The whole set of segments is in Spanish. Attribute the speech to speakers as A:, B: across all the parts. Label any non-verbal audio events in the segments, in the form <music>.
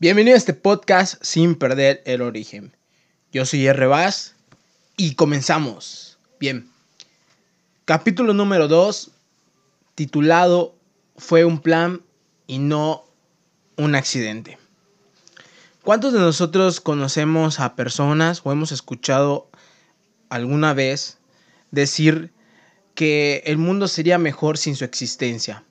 A: Bienvenido a este podcast sin perder el origen. Yo soy R. Vaz y comenzamos. Bien. Capítulo número 2, titulado Fue un plan y no un accidente. ¿Cuántos de nosotros conocemos a personas o hemos escuchado alguna vez decir que el mundo sería mejor sin su existencia?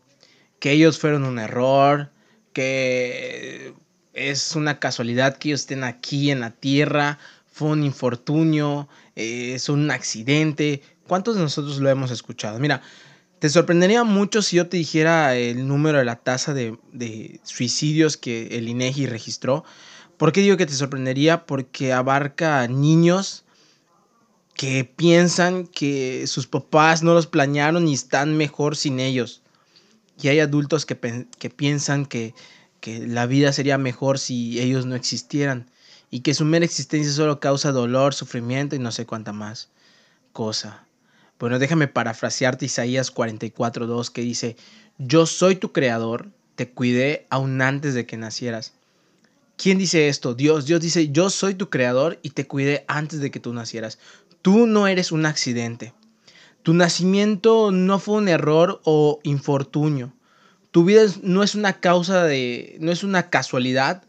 A: Que ellos fueron un error, que es una casualidad que ellos estén aquí en la Tierra, fue un infortunio, eh, es un accidente. ¿Cuántos de nosotros lo hemos escuchado? Mira, te sorprendería mucho si yo te dijera el número de la tasa de, de suicidios que el INEGI registró. ¿Por qué digo que te sorprendería? Porque abarca niños que piensan que sus papás no los planearon y están mejor sin ellos. Y hay adultos que, que piensan que que la vida sería mejor si ellos no existieran y que su mera existencia solo causa dolor, sufrimiento y no sé cuánta más cosa. Bueno, déjame parafrasearte Isaías 44.2 que dice, yo soy tu creador, te cuidé aún antes de que nacieras. ¿Quién dice esto? Dios. Dios dice, yo soy tu creador y te cuidé antes de que tú nacieras. Tú no eres un accidente. Tu nacimiento no fue un error o infortunio. Tu vida no es una causa de, no es una casualidad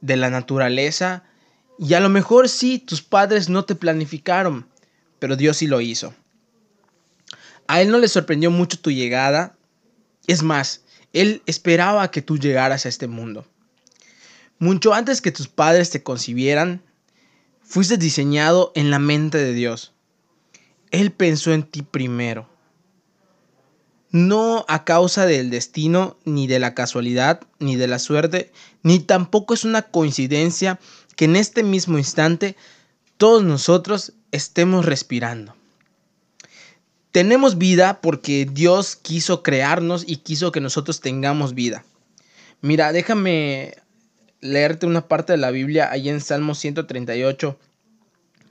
A: de la naturaleza. Y a lo mejor sí, tus padres no te planificaron, pero Dios sí lo hizo. A Él no le sorprendió mucho tu llegada. Es más, Él esperaba que tú llegaras a este mundo. Mucho antes que tus padres te concibieran, fuiste diseñado en la mente de Dios. Él pensó en ti primero no a causa del destino, ni de la casualidad, ni de la suerte, ni tampoco es una coincidencia que en este mismo instante todos nosotros estemos respirando. Tenemos vida porque Dios quiso crearnos y quiso que nosotros tengamos vida. Mira, déjame leerte una parte de la Biblia ahí en Salmo 138,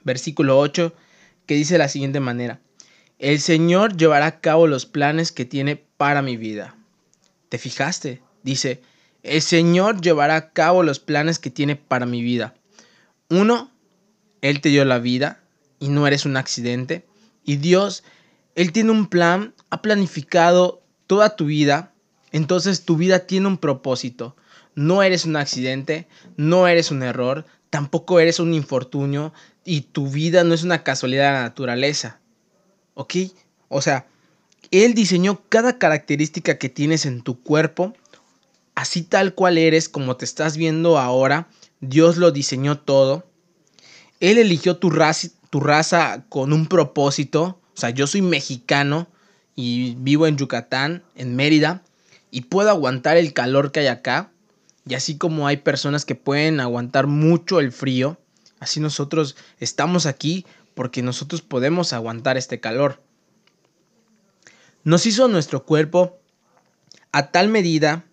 A: versículo 8, que dice de la siguiente manera. El Señor llevará a cabo los planes que tiene para mi vida. ¿Te fijaste? Dice, el Señor llevará a cabo los planes que tiene para mi vida. Uno, Él te dio la vida y no eres un accidente. Y Dios, Él tiene un plan, ha planificado toda tu vida. Entonces tu vida tiene un propósito. No eres un accidente, no eres un error, tampoco eres un infortunio y tu vida no es una casualidad de la naturaleza. ¿Ok? O sea, Él diseñó cada característica que tienes en tu cuerpo, así tal cual eres, como te estás viendo ahora. Dios lo diseñó todo. Él eligió tu raza, tu raza con un propósito. O sea, yo soy mexicano y vivo en Yucatán, en Mérida, y puedo aguantar el calor que hay acá. Y así como hay personas que pueden aguantar mucho el frío, así nosotros estamos aquí porque nosotros podemos aguantar este calor. Nos hizo nuestro cuerpo a tal medida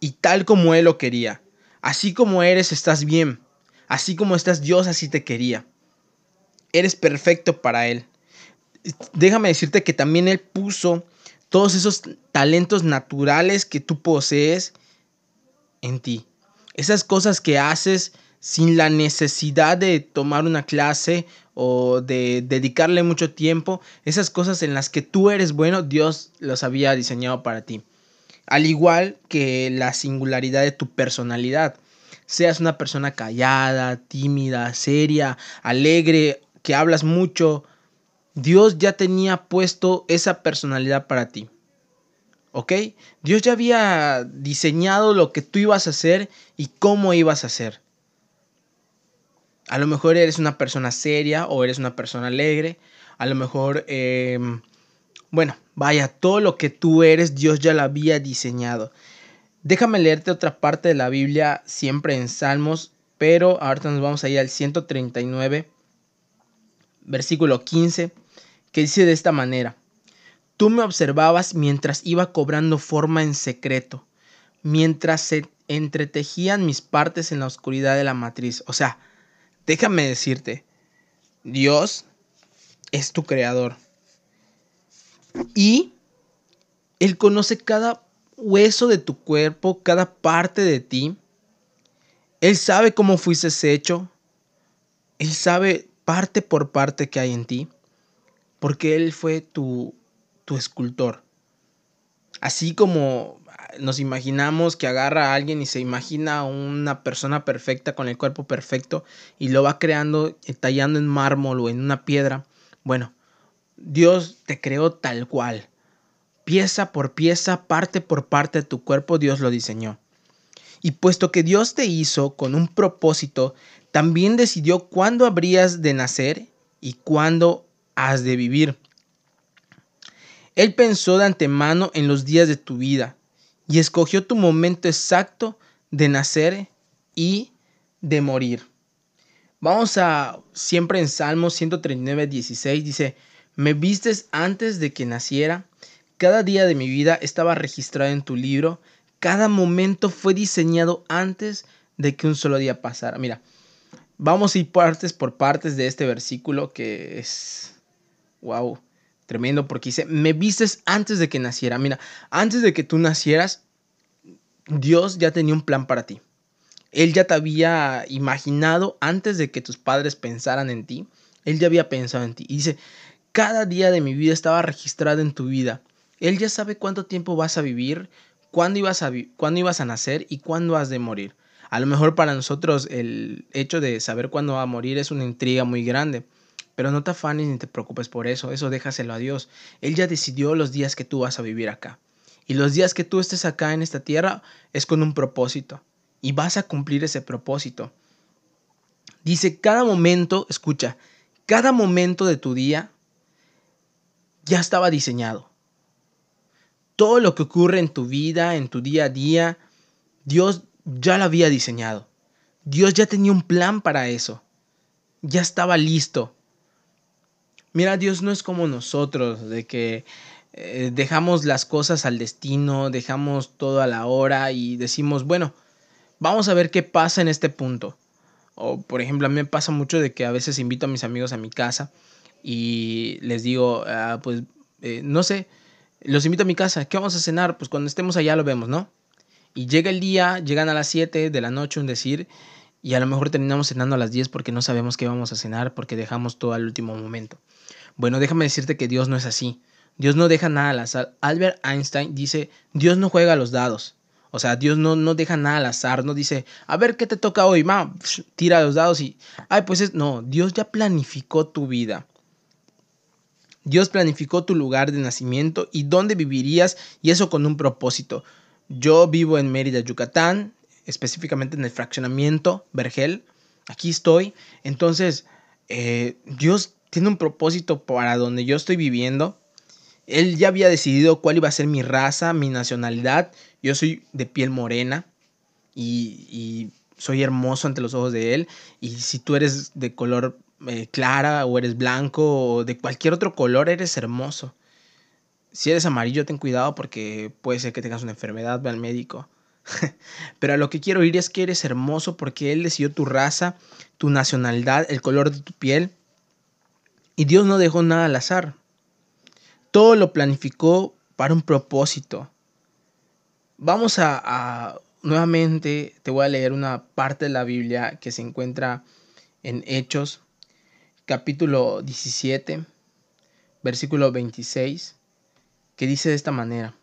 A: y tal como Él lo quería. Así como eres, estás bien. Así como estás, Dios así te quería. Eres perfecto para Él. Déjame decirte que también Él puso todos esos talentos naturales que tú posees en ti. Esas cosas que haces sin la necesidad de tomar una clase o de dedicarle mucho tiempo, esas cosas en las que tú eres bueno, Dios los había diseñado para ti. Al igual que la singularidad de tu personalidad. Seas una persona callada, tímida, seria, alegre, que hablas mucho, Dios ya tenía puesto esa personalidad para ti. ¿Ok? Dios ya había diseñado lo que tú ibas a hacer y cómo ibas a hacer. A lo mejor eres una persona seria o eres una persona alegre. A lo mejor, em, bueno, vaya, todo lo que tú eres, Dios ya lo había diseñado. Déjame leerte otra parte de la Biblia, siempre en Salmos, pero ahorita nos vamos a ir al 139, versículo 15, que dice de esta manera. Tú me observabas mientras iba cobrando forma en secreto, mientras se entretejían mis partes en la oscuridad de la matriz. O sea, Déjame decirte, Dios es tu creador. Y Él conoce cada hueso de tu cuerpo, cada parte de ti. Él sabe cómo fuiste hecho. Él sabe parte por parte que hay en ti. Porque Él fue tu, tu escultor. Así como nos imaginamos que agarra a alguien y se imagina una persona perfecta con el cuerpo perfecto y lo va creando, eh, tallando en mármol o en una piedra. Bueno, Dios te creó tal cual. Pieza por pieza, parte por parte de tu cuerpo, Dios lo diseñó. Y puesto que Dios te hizo con un propósito, también decidió cuándo habrías de nacer y cuándo has de vivir. Él pensó de antemano en los días de tu vida y escogió tu momento exacto de nacer y de morir. Vamos a siempre en Salmos 139, 16, dice, me vistes antes de que naciera, cada día de mi vida estaba registrado en tu libro, cada momento fue diseñado antes de que un solo día pasara. Mira, vamos a ir partes por partes de este versículo que es, wow, Tremendo porque dice, me vistes antes de que naciera. Mira, antes de que tú nacieras, Dios ya tenía un plan para ti. Él ya te había imaginado antes de que tus padres pensaran en ti. Él ya había pensado en ti. Y dice, cada día de mi vida estaba registrado en tu vida. Él ya sabe cuánto tiempo vas a vivir, cuándo ibas a, cuándo ibas a nacer y cuándo has de morir. A lo mejor para nosotros el hecho de saber cuándo va a morir es una intriga muy grande. Pero no te afanes ni te preocupes por eso, eso déjaselo a Dios. Él ya decidió los días que tú vas a vivir acá. Y los días que tú estés acá en esta tierra es con un propósito. Y vas a cumplir ese propósito. Dice, cada momento, escucha, cada momento de tu día ya estaba diseñado. Todo lo que ocurre en tu vida, en tu día a día, Dios ya lo había diseñado. Dios ya tenía un plan para eso. Ya estaba listo. Mira, Dios no es como nosotros, de que eh, dejamos las cosas al destino, dejamos todo a la hora y decimos, bueno, vamos a ver qué pasa en este punto. O por ejemplo, a mí me pasa mucho de que a veces invito a mis amigos a mi casa y les digo, ah, pues, eh, no sé, los invito a mi casa, ¿qué vamos a cenar? Pues cuando estemos allá lo vemos, ¿no? Y llega el día, llegan a las 7 de la noche, un decir, y a lo mejor terminamos cenando a las 10 porque no sabemos qué vamos a cenar porque dejamos todo al último momento. Bueno, déjame decirte que Dios no es así. Dios no deja nada al azar. Albert Einstein dice, Dios no juega a los dados. O sea, Dios no, no deja nada al azar, no dice, a ver qué te toca hoy, ma, tira los dados y, ay, pues es, no, Dios ya planificó tu vida. Dios planificó tu lugar de nacimiento y dónde vivirías y eso con un propósito. Yo vivo en Mérida, Yucatán, específicamente en el fraccionamiento Vergel. Aquí estoy. Entonces, eh, Dios tiene un propósito para donde yo estoy viviendo. Él ya había decidido cuál iba a ser mi raza, mi nacionalidad. Yo soy de piel morena y, soy hermoso ante los ojos de Él. Y si tú eres de color eh, clara o eres blanco o de cualquier otro color, eres hermoso. Si eres amarillo, ten cuidado porque puede ser que tengas una enfermedad, ve al médico. <laughs> Pero a lo que quiero ir es que eres hermoso porque Él decidió tu raza, tu nacionalidad, el color de tu piel y Dios no dejó nada al azar. Todo lo planificó para un propósito. Vamos a, nuevamente, te voy a leer una parte de la Biblia que se encuentra en Hechos, capítulo 17, versículo 26, que dice de esta manera.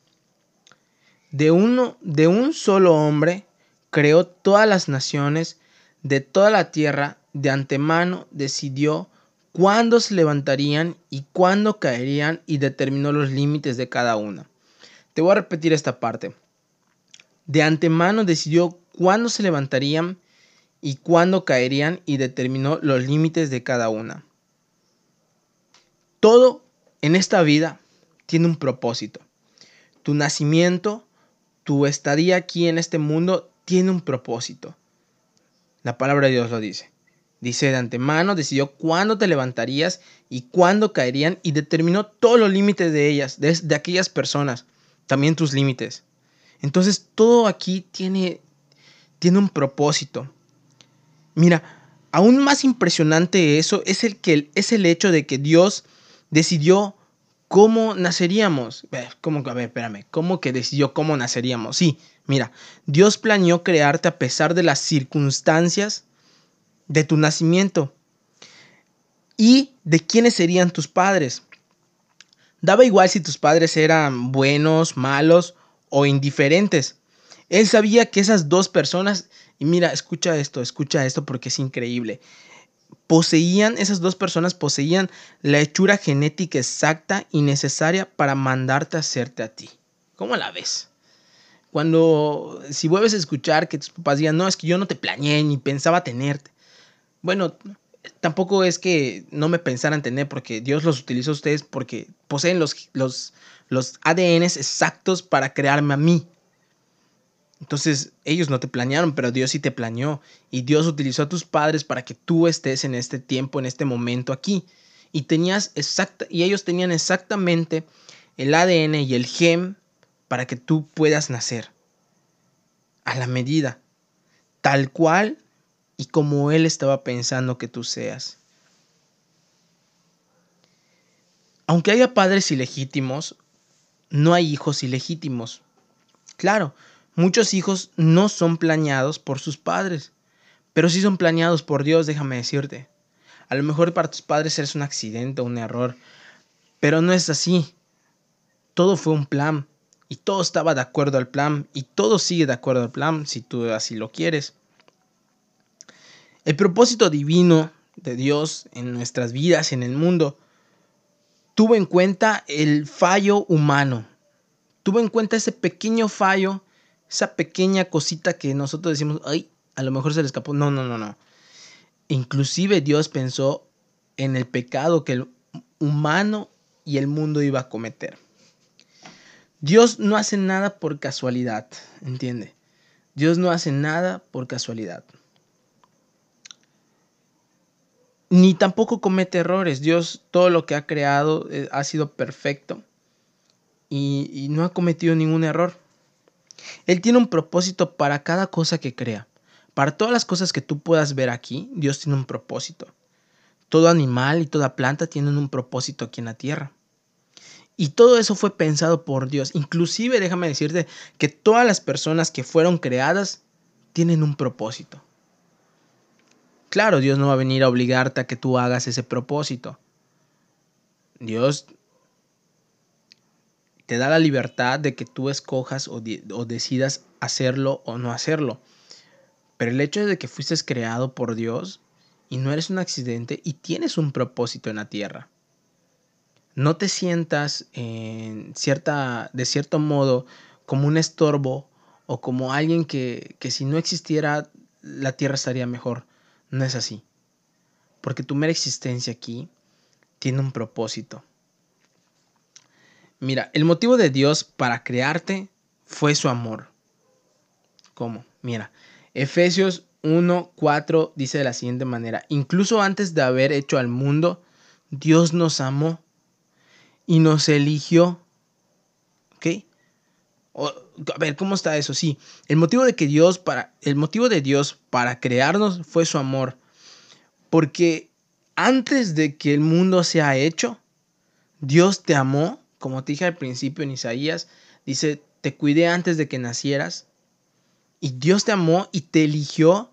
A: De, uno, de un solo hombre creó todas las naciones de toda la tierra, de antemano decidió cuándo se levantarían y cuándo caerían y determinó los límites de cada una. Te voy a repetir esta parte. De antemano decidió cuándo se levantarían y cuándo caerían y determinó los límites de cada una. Todo en esta vida tiene un propósito. Tu nacimiento, tu estadía aquí en este mundo tiene un propósito. La palabra de Dios lo dice. Dice de antemano, decidió cuándo te levantarías y cuándo caerían y determinó todos los límites de ellas, de, aquellas personas, también tus límites. Entonces todo aquí tiene, tiene un propósito. Mira, aún más impresionante eso es el, que, es el hecho de que Dios decidió ¿cómo naceríamos? ¿Cómo, a ver, espérame, ¿cómo que decidió cómo naceríamos? Sí, mira, Dios planeó crearte a pesar de las circunstancias de tu nacimiento y de quiénes serían tus padres. Daba igual si tus padres eran buenos, malos o indiferentes. Él sabía que esas dos personas, y mira, escucha esto, escucha esto porque es increíble. Poseían, esas dos personas poseían la hechura genética exacta y necesaria para mandarte a hacerte a ti. ¿Cómo la ves? Cuando, si vuelves a escuchar que tus papás digan, no, es que yo no te planeé ni pensaba tenerte. Bueno, tampoco es que no me pensaran tener, porque Dios los utilizó a ustedes porque poseen los, los, los ADNs exactos para crearme a mí. Entonces, ellos no te planearon, pero Dios sí te planeó. Y Dios utilizó a tus padres para que tú estés en este tiempo, en este momento aquí. Y tenías exacta, y ellos tenían exactamente el ADN y el gen para que tú puedas nacer. A la medida. Tal cual y como Él estaba pensando que tú seas. Aunque haya padres ilegítimos, no hay hijos ilegítimos. Claro, muchos hijos no son planeados por sus padres, pero sí son planeados por Dios, déjame decirte. A lo mejor para tus padres eres un accidente un error, pero no es así. Todo fue un plan y todo estaba de acuerdo al plan y todo sigue de acuerdo al plan si tú así lo quieres. El propósito divino de Dios en nuestras vidas, en el mundo, tuvo en cuenta el fallo humano. Tuvo en cuenta ese pequeño fallo, esa pequeña cosita que nosotros decimos, ay, a lo mejor se le escapó. No, no, no, no. Inclusive Dios pensó en el pecado que el humano y el mundo iba a cometer. Dios no hace nada por casualidad, ¿entiende? Dios no hace nada por casualidad ni tampoco comete errores. Dios todo lo que ha creado eh, ha sido perfecto y, y no ha cometido ningún error. Él tiene un propósito para cada cosa que crea. Para todas las cosas que tú puedas ver aquí, Dios tiene un propósito. Todo animal y toda planta tienen un propósito aquí en la tierra. Y todo eso fue pensado por Dios. Inclusive déjame decirte que todas las personas que fueron creadas tienen un propósito. Claro, Dios no va a venir a obligarte a que tú hagas ese propósito. Dios te da la libertad de que tú escojas o, decidas hacerlo o no hacerlo. Pero el hecho de que fuiste creado por Dios y no eres un accidente y tienes un propósito en la tierra. No te sientas en cierta, de cierto modo como un estorbo o como alguien que, que si no existiera la tierra estaría mejor. No es así. Porque tu mera existencia aquí tiene un propósito. Mira, el motivo de Dios para crearte fue su amor. ¿Cómo? Mira, Efesios 1, 4 dice de la siguiente manera, incluso antes de haber hecho al mundo, Dios nos amó y nos eligió. ¿Ok? a ver, ¿cómo está eso? Sí, el motivo de que Dios para el motivo de Dios para crearnos fue su amor. Porque antes de que el mundo sea hecho, Dios te amó, como te dije al principio en Isaías, dice, "Te cuidé antes de que nacieras." Y Dios te amó y te eligió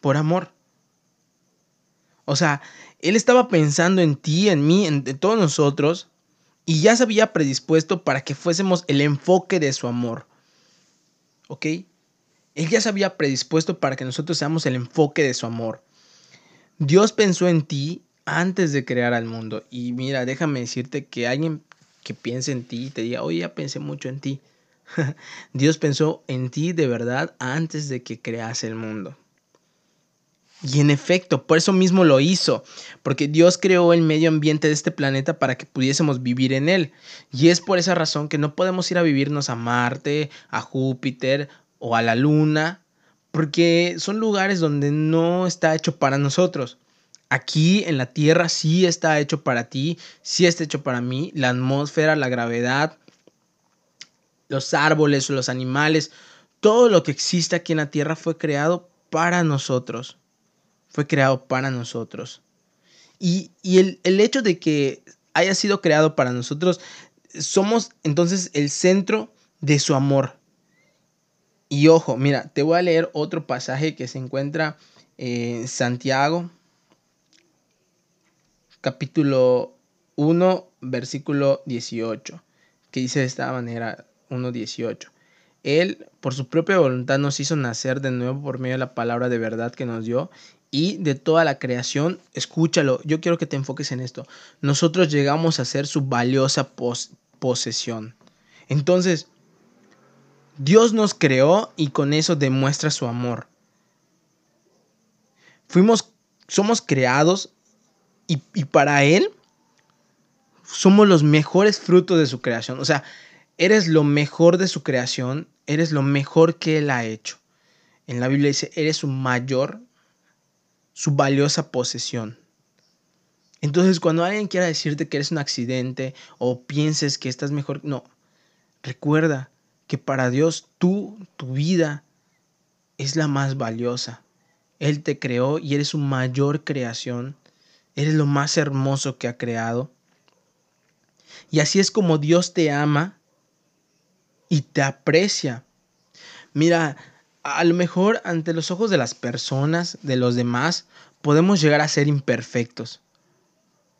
A: por amor. O sea, él estaba pensando en ti, en mí, en, todos nosotros y ya se había predispuesto para que fuésemos el enfoque de su amor. ¿Ok? Él ya se había predispuesto para que nosotros seamos el enfoque de su amor. Dios pensó en ti antes de crear al mundo. Y mira, déjame decirte que alguien que piense en ti y te diga, oye, ya pensé mucho en ti. <laughs> Dios pensó en ti de verdad antes de que crease el mundo. Y en efecto, por eso mismo lo hizo, porque Dios creó el medio ambiente de este planeta para que pudiésemos vivir en él. Y es por esa razón que no podemos ir a vivirnos a Marte, a Júpiter o a la Luna, porque son lugares donde no está hecho para nosotros. Aquí en la Tierra sí está hecho para ti, sí está hecho para mí. La atmósfera, la gravedad, los árboles, los animales, todo lo que existe aquí en la Tierra fue creado para nosotros fue creado para nosotros. Y, el, hecho de que haya sido creado para nosotros, somos entonces el centro de su amor. Y ojo, mira, te voy a leer otro pasaje que se encuentra en Santiago, capítulo 1, versículo 18, que dice de esta manera, 1.18. Él, por su propia voluntad, nos hizo nacer de nuevo por medio de la palabra de verdad que nos dio y de toda la creación, escúchalo, yo quiero que te enfoques en esto. Nosotros llegamos a ser su valiosa posesión. Entonces, Dios nos creó y con eso demuestra su amor. Fuimos, somos creados y, para Él somos los mejores frutos de su creación. O sea, eres lo mejor de su creación, eres lo mejor que Él ha hecho. En la Biblia dice, eres su mayor su valiosa posesión. Entonces, cuando alguien quiera decirte que eres un accidente o pienses que estás mejor, no. Recuerda que para Dios tú, tu vida, es la más valiosa. Él te creó y eres su mayor creación. Eres lo más hermoso que ha creado. Y así es como Dios te ama y te aprecia. Mira, a lo mejor ante los ojos de las personas, de los demás, podemos llegar a ser imperfectos.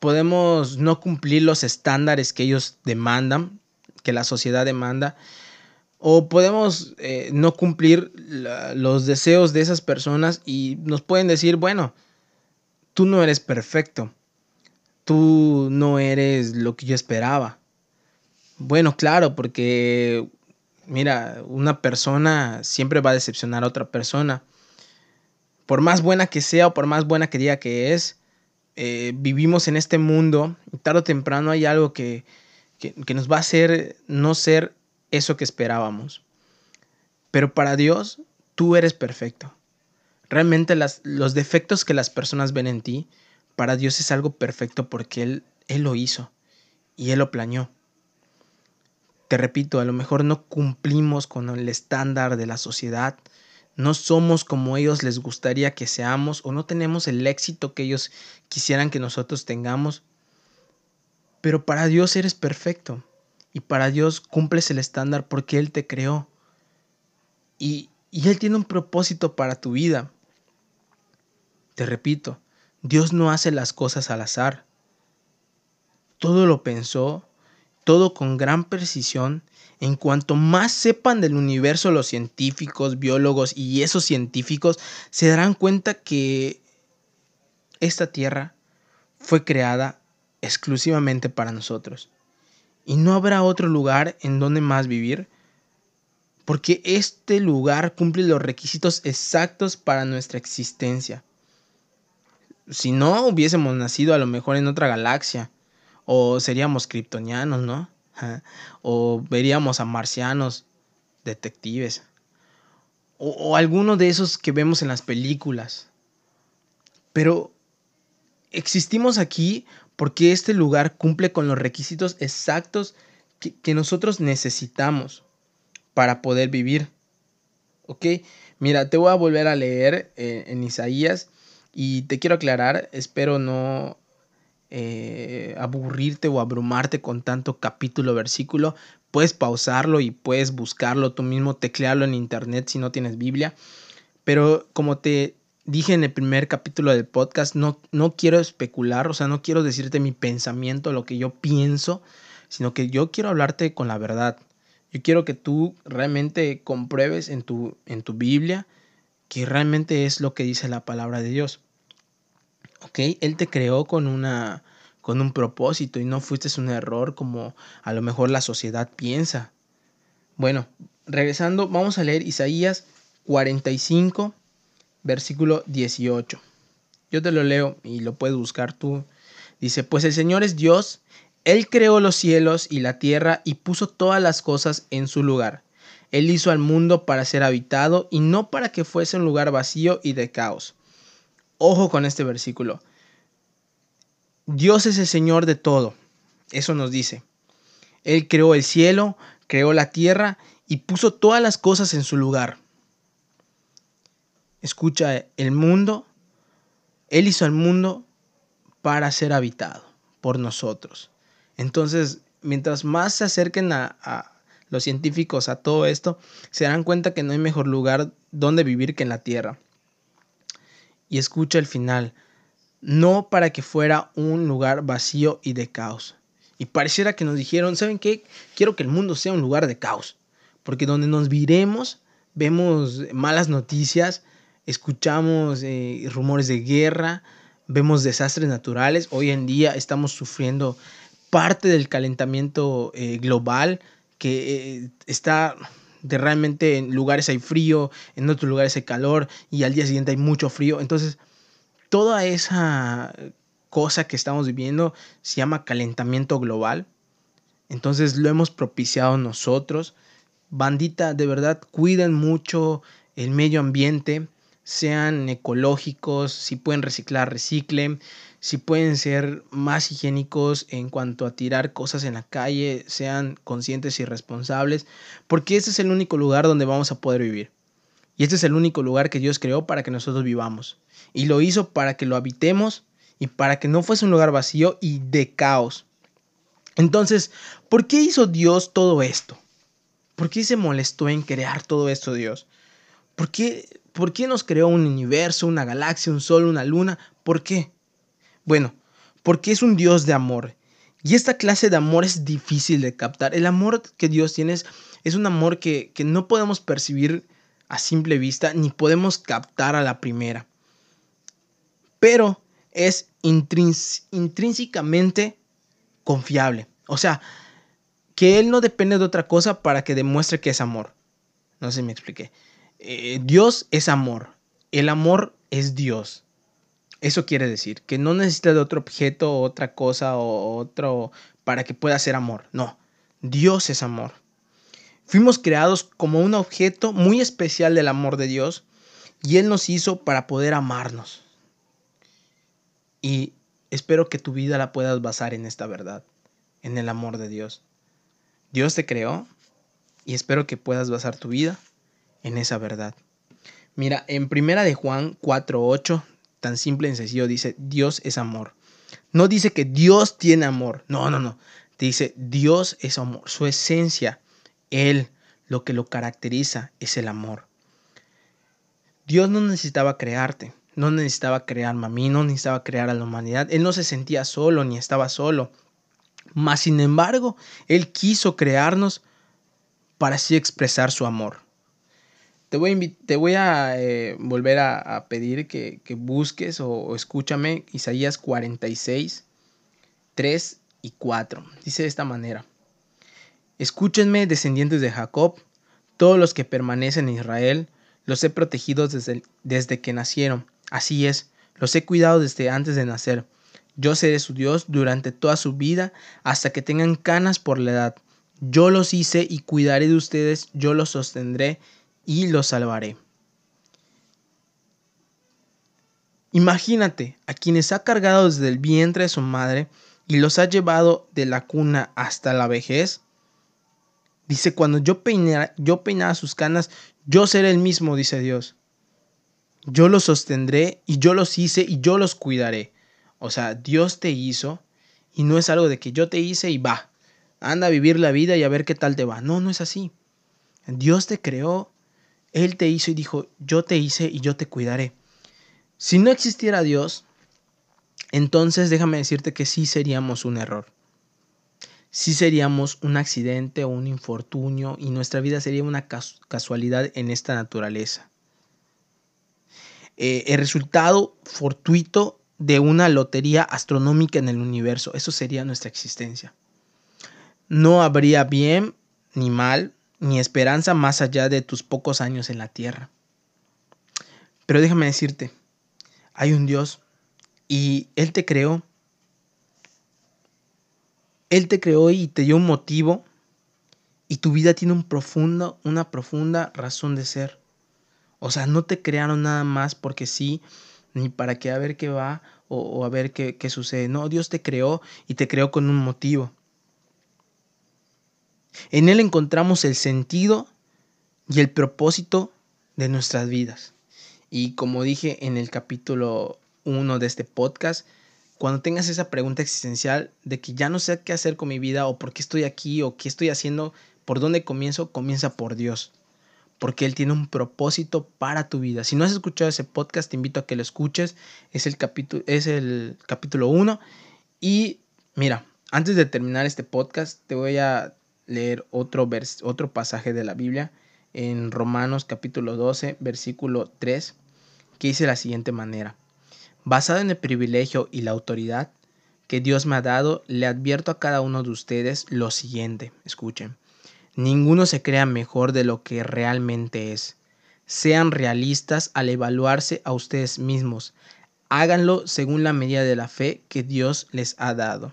A: Podemos no cumplir los estándares que ellos demandan, que la sociedad demanda. O podemos eh, no cumplir los deseos de esas personas y nos pueden decir, bueno, tú no eres perfecto. Tú no eres lo que yo esperaba. Bueno, claro, porque mira, una persona siempre va a decepcionar a otra persona. Por más buena que sea o por más buena que diga que es, eh, vivimos en este mundo y tarde o temprano hay algo que, que, nos va a hacer no ser eso que esperábamos. Pero para Dios, tú eres perfecto. Realmente los defectos que las personas ven en ti, para Dios es algo perfecto porque Él, Él lo hizo y Él lo planeó. Te repito, a lo mejor no cumplimos con el estándar de la sociedad, no somos como ellos les gustaría que seamos o no tenemos el éxito que ellos quisieran que nosotros tengamos. Pero para Dios eres perfecto y para Dios cumples el estándar porque Él te creó. Y, y Él tiene un propósito para tu vida. Te repito, Dios no hace las cosas al azar. Todo lo pensó, todo con gran precisión. En cuanto más sepan del universo los científicos, biólogos y esos científicos, se darán cuenta que esta Tierra fue creada exclusivamente para nosotros. Y no habrá otro lugar en donde más vivir, porque este lugar cumple los requisitos exactos para nuestra existencia. Si no hubiésemos nacido a lo mejor en otra galaxia, o seríamos kryptonianos, ¿no? O veríamos a marcianos, detectives. O, alguno de esos que vemos en las películas. Pero existimos aquí porque este lugar cumple con los requisitos exactos que, nosotros necesitamos para poder vivir. ¿Ok? Mira, te voy a volver a leer eh, en Isaías y te quiero aclarar, espero no eh, aburrirte o abrumarte con tanto capítulo, versículo, puedes pausarlo y puedes buscarlo tú mismo, teclearlo en internet si no tienes Biblia. Pero como te dije en el primer capítulo del podcast, no, no quiero especular, o sea, no quiero decirte mi pensamiento, lo que yo pienso, sino que yo quiero hablarte con la verdad. Yo quiero que tú realmente compruebes en tu, en tu Biblia que realmente es lo que dice la palabra de Dios. ¿ok? Él te creó con una con un propósito y no fuiste un error como a lo mejor la sociedad piensa. Bueno, regresando, vamos a leer Isaías 45, versículo 18. Yo te lo leo y lo puedes buscar tú. Dice, pues el Señor es Dios, Él creó los cielos y la tierra y puso todas las cosas en su lugar. Él hizo al mundo para ser habitado y no para que fuese un lugar vacío y de caos. Ojo con este versículo. Dios es el Señor de todo. Eso nos dice. Él creó el cielo, creó la tierra y puso todas las cosas en su lugar. Escucha, el mundo, Él hizo el mundo para ser habitado por nosotros. Entonces, mientras más se acerquen a, a los científicos a todo esto, se darán cuenta que no hay mejor lugar donde vivir que en la Tierra. Y escucha el final, no para que fuera un lugar vacío y de caos. Y pareciera que nos dijeron, ¿saben qué? Quiero que el mundo sea un lugar de caos. Porque donde nos viremos, vemos malas noticias, escuchamos eh, rumores de guerra, vemos desastres naturales. Hoy en día estamos sufriendo parte del calentamiento eh, global que eh, está de realmente en lugares hay frío, en otros lugares hay calor y al día siguiente hay mucho frío. Entonces, toda esa cosa que estamos viviendo se llama calentamiento global. Entonces lo hemos propiciado nosotros. Bandita, de verdad, cuiden mucho el medio ambiente, sean ecológicos, si pueden reciclar, reciclen, si pueden ser más higiénicos en cuanto a tirar cosas en la calle, sean conscientes y responsables, porque este es el único lugar donde vamos a poder vivir. Y este es el único lugar que Dios creó para que nosotros vivamos. Y lo hizo para que lo habitemos y para que no fuese un lugar vacío y de caos. Entonces, ¿por qué hizo Dios todo esto? ¿Por qué se molestó en crear todo esto Dios? ¿Por qué, ¿Por qué nos creó un universo, una galaxia, un sol, una luna? ¿Por qué? Bueno, porque es un Dios de amor. Y esta clase de amor es difícil de captar. El amor que Dios tiene es, un amor que, que no podemos percibir a simple vista ni podemos captar a la primera. Pero es intrínsecamente confiable. O sea, que Él no depende de otra cosa para que demuestre que es amor. No sé si me expliqué. Eh, Dios es amor. El amor es Dios. Eso quiere decir que no necesita de otro objeto, otra cosa o otro para que pueda ser amor. No, Dios es amor. Fuimos creados como un objeto muy especial del amor de Dios y Él nos hizo para poder amarnos. Y espero que tu vida la puedas basar en esta verdad, en el amor de Dios. Dios te creó y espero que puedas basar tu vida en esa verdad. Mira, en primera de Juan 4:8, tan simple y sencillo dice, Dios es amor. No dice que Dios tiene amor. No, no, no. Dice, Dios es amor. Su esencia, Él, lo que lo caracteriza es el amor. Dios no necesitaba crearte no necesitaba crear a mí, no necesitaba crear a la humanidad. Él no se sentía solo ni estaba solo. Mas, sin embargo, Él quiso crearnos para así expresar su amor. Te voy a, eh, volver a, pedir que, busques o, o, escúchame Isaías 46, 3 y 4. Dice de esta manera. Escúchenme, descendientes de Jacob, todos los que permanecen en Israel, los he protegido desde, desde que nacieron Así es, los he cuidado desde antes de nacer. Yo seré su Dios durante toda su vida hasta que tengan canas por la edad. Yo los hice y cuidaré de ustedes, yo los sostendré y los salvaré. Imagínate a quienes ha cargado desde el vientre de su madre y los ha llevado de la cuna hasta la vejez. Dice, cuando yo peinara, yo peinara sus canas, yo seré el mismo, dice Dios yo los sostendré y yo los hice y yo los cuidaré. O sea, Dios te hizo y no es algo de que yo te hice y va, anda a vivir la vida y a ver qué tal te va. No, no es así. Dios te creó, Él te hizo y dijo, yo te hice y yo te cuidaré. Si no existiera Dios, entonces déjame decirte que sí seríamos un error. Sí seríamos un accidente o un infortunio y nuestra vida sería una casualidad en esta naturaleza. Eh, el resultado fortuito de una lotería astronómica en el universo. Eso sería nuestra existencia. No habría bien ni mal, ni esperanza más allá de tus pocos años en la tierra. Pero déjame decirte, hay un Dios y Él te creó. Él te creó y te dio un motivo y tu vida tiene un profundo, una profunda razón de ser. O sea, no te crearon nada más porque sí, ni para que a ver qué va o, a ver qué, qué sucede. No, Dios te creó y te creó con un motivo. En Él encontramos el sentido y el propósito de nuestras vidas. Y como dije en el capítulo 1 de este podcast, cuando tengas esa pregunta existencial de que ya no sé qué hacer con mi vida o por qué estoy aquí o qué estoy haciendo, por dónde comienzo, comienza por Dios. Porque Él tiene un propósito para tu vida. Si no has escuchado ese podcast, te invito a que lo escuches. Es el capítulo, es el capítulo 1. Y mira, antes de terminar este podcast, te voy a leer otro, otro pasaje de la Biblia en Romanos capítulo 12, versículo 3, que dice la siguiente manera. Basado en el privilegio y la autoridad que Dios me ha dado, le advierto a cada uno de ustedes lo siguiente. Escuchen. Ninguno se crea mejor de lo que realmente es. Sean realistas al evaluarse a ustedes mismos. Háganlo según la medida de la fe que Dios les ha dado.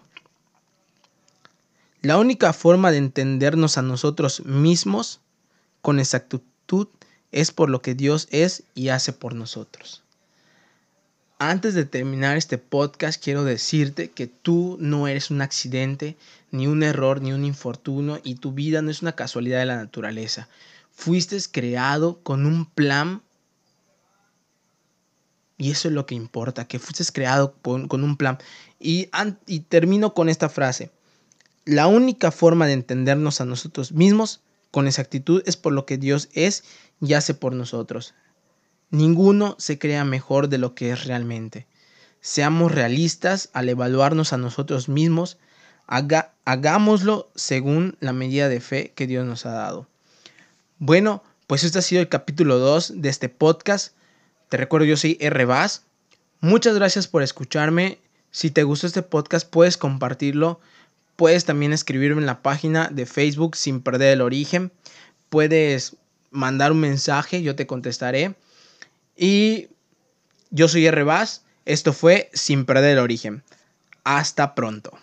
A: La única forma de entendernos a nosotros mismos con exactitud es por lo que Dios es y hace por nosotros. Antes de terminar este podcast, quiero decirte que tú no eres un accidente, ni un error, ni un infortunio, y tu vida no es una casualidad de la naturaleza. Fuiste creado con un plan, y eso es lo que importa, que fuiste creado con, un plan. Y, y termino con esta frase. La única forma de entendernos a nosotros mismos con exactitud es por lo que Dios es y hace por nosotros. Ninguno se crea mejor de lo que es realmente. Seamos realistas al evaluarnos a nosotros mismos. hagámoslo según la medida de fe que Dios nos ha dado. Bueno, pues este ha sido el capítulo 2 de este podcast. Te recuerdo, yo soy R. Vaz. Muchas gracias por escucharme. Si te gustó este podcast, puedes compartirlo Puedes también escribirme en la página de Facebook sin perder el origen. Puedes mandar un mensaje, yo te contestaré. Y yo soy R. Esto fue Sin perder el origen. Hasta pronto.